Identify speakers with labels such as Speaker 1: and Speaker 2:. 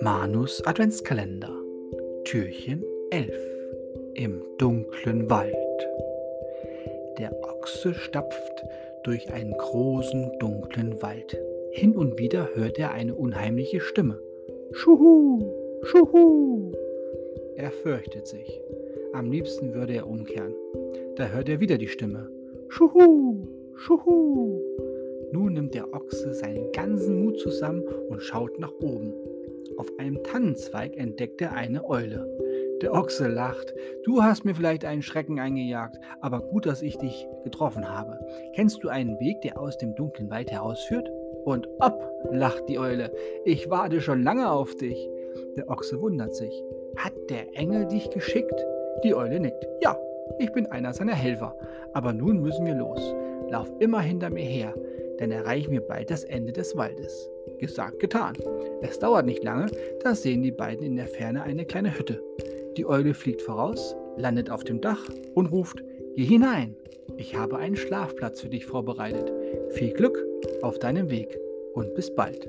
Speaker 1: Manus Adventskalender Türchen 11 Im dunklen Wald Der Ochse stapft durch einen großen dunklen Wald. Hin und wieder hört er eine unheimliche Stimme. Schuhu, schuhu. Er fürchtet sich. Am liebsten würde er umkehren. Da hört er wieder die Stimme. Schuhu, schuhu. Nun nimmt der Ochse seinen ganzen Mut zusammen und schaut nach oben. Auf einem Tannenzweig entdeckt er eine Eule. Der Ochse lacht. Du hast mir vielleicht einen Schrecken eingejagt, aber gut, dass ich dich getroffen habe. Kennst du einen Weg, der aus dem dunklen Wald herausführt? Und ob, lacht die Eule, ich warte schon lange auf dich. Der Ochse wundert sich. Hat der Engel dich geschickt? Die Eule nickt. Ja, ich bin einer seiner Helfer. Aber nun müssen wir los. Lauf immer hinter mir her dann erreichen wir bald das Ende des Waldes. Gesagt, getan. Es dauert nicht lange, da sehen die beiden in der Ferne eine kleine Hütte. Die Eule fliegt voraus, landet auf dem Dach und ruft, Geh hinein, ich habe einen Schlafplatz für dich vorbereitet. Viel Glück auf deinem Weg und bis bald.